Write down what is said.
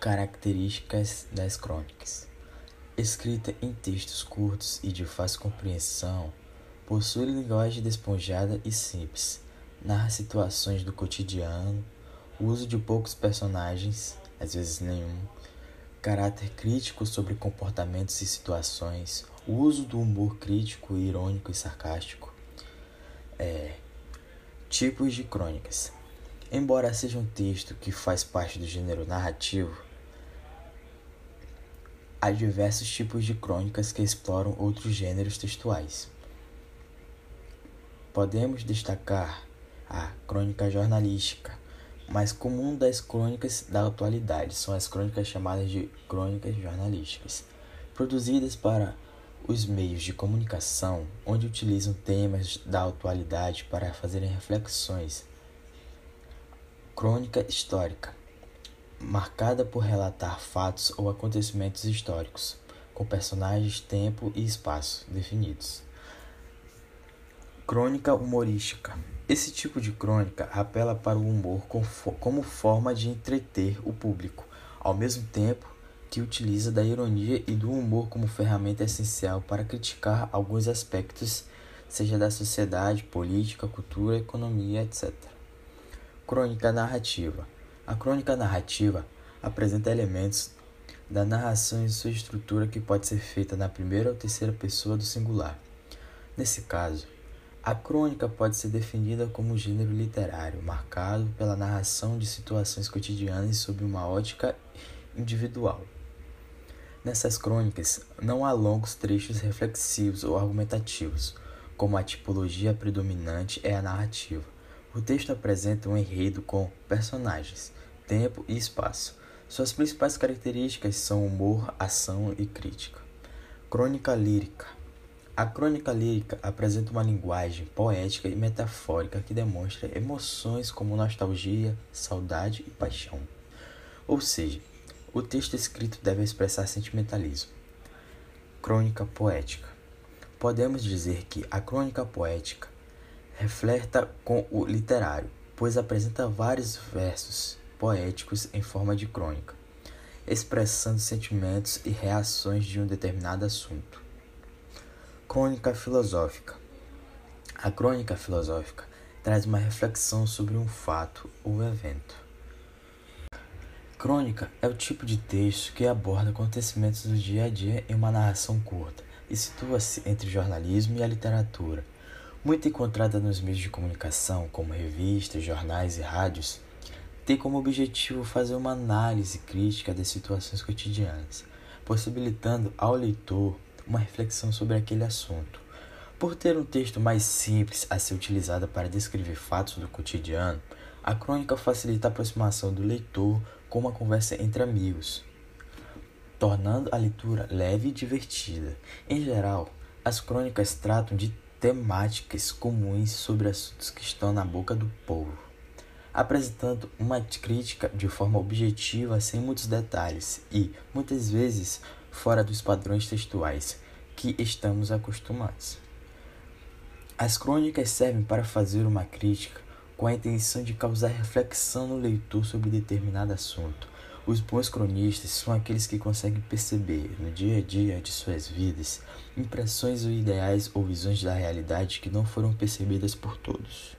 Características das crônicas: Escrita em textos curtos e de fácil compreensão, possui linguagem despojada e simples, narra situações do cotidiano, uso de poucos personagens, às vezes nenhum, caráter crítico sobre comportamentos e situações, uso do humor crítico, irônico e sarcástico. É, tipos de crônicas. Embora seja um texto que faz parte do gênero narrativo, Há diversos tipos de crônicas que exploram outros gêneros textuais. Podemos destacar a crônica jornalística, mais comum das crônicas da atualidade são as crônicas chamadas de crônicas jornalísticas, produzidas para os meios de comunicação, onde utilizam temas da atualidade para fazerem reflexões. Crônica histórica marcada por relatar fatos ou acontecimentos históricos, com personagens, tempo e espaço definidos. Crônica humorística. Esse tipo de crônica apela para o humor como forma de entreter o público, ao mesmo tempo que utiliza da ironia e do humor como ferramenta essencial para criticar alguns aspectos, seja da sociedade, política, cultura, economia, etc. Crônica narrativa a crônica narrativa apresenta elementos da narração em sua estrutura que pode ser feita na primeira ou terceira pessoa do singular. Nesse caso, a crônica pode ser definida como um gênero literário marcado pela narração de situações cotidianas sob uma ótica individual. Nessas crônicas, não há longos trechos reflexivos ou argumentativos, como a tipologia predominante é a narrativa. O texto apresenta um enredo com personagens, tempo e espaço. Suas principais características são humor, ação e crítica. Crônica lírica. A crônica lírica apresenta uma linguagem poética e metafórica que demonstra emoções como nostalgia, saudade e paixão. Ou seja, o texto escrito deve expressar sentimentalismo. Crônica poética. Podemos dizer que a crônica poética refleta com o literário, pois apresenta vários versos poéticos em forma de crônica, expressando sentimentos e reações de um determinado assunto. Crônica filosófica. A crônica filosófica traz uma reflexão sobre um fato ou evento. Crônica é o tipo de texto que aborda acontecimentos do dia a dia em uma narração curta e situa-se entre jornalismo e a literatura. Muito encontrada nos meios de comunicação, como revistas, jornais e rádios, tem como objetivo fazer uma análise crítica das situações cotidianas, possibilitando ao leitor uma reflexão sobre aquele assunto. Por ter um texto mais simples a ser utilizado para descrever fatos do cotidiano, a crônica facilita a aproximação do leitor com uma conversa entre amigos, tornando a leitura leve e divertida. Em geral, as crônicas tratam de temáticas comuns sobre assuntos que estão na boca do povo apresentando uma crítica de forma objetiva, sem muitos detalhes e, muitas vezes, fora dos padrões textuais que estamos acostumados. As crônicas servem para fazer uma crítica com a intenção de causar reflexão no leitor sobre determinado assunto. Os bons cronistas são aqueles que conseguem perceber, no dia a dia de suas vidas, impressões ou ideais ou visões da realidade que não foram percebidas por todos.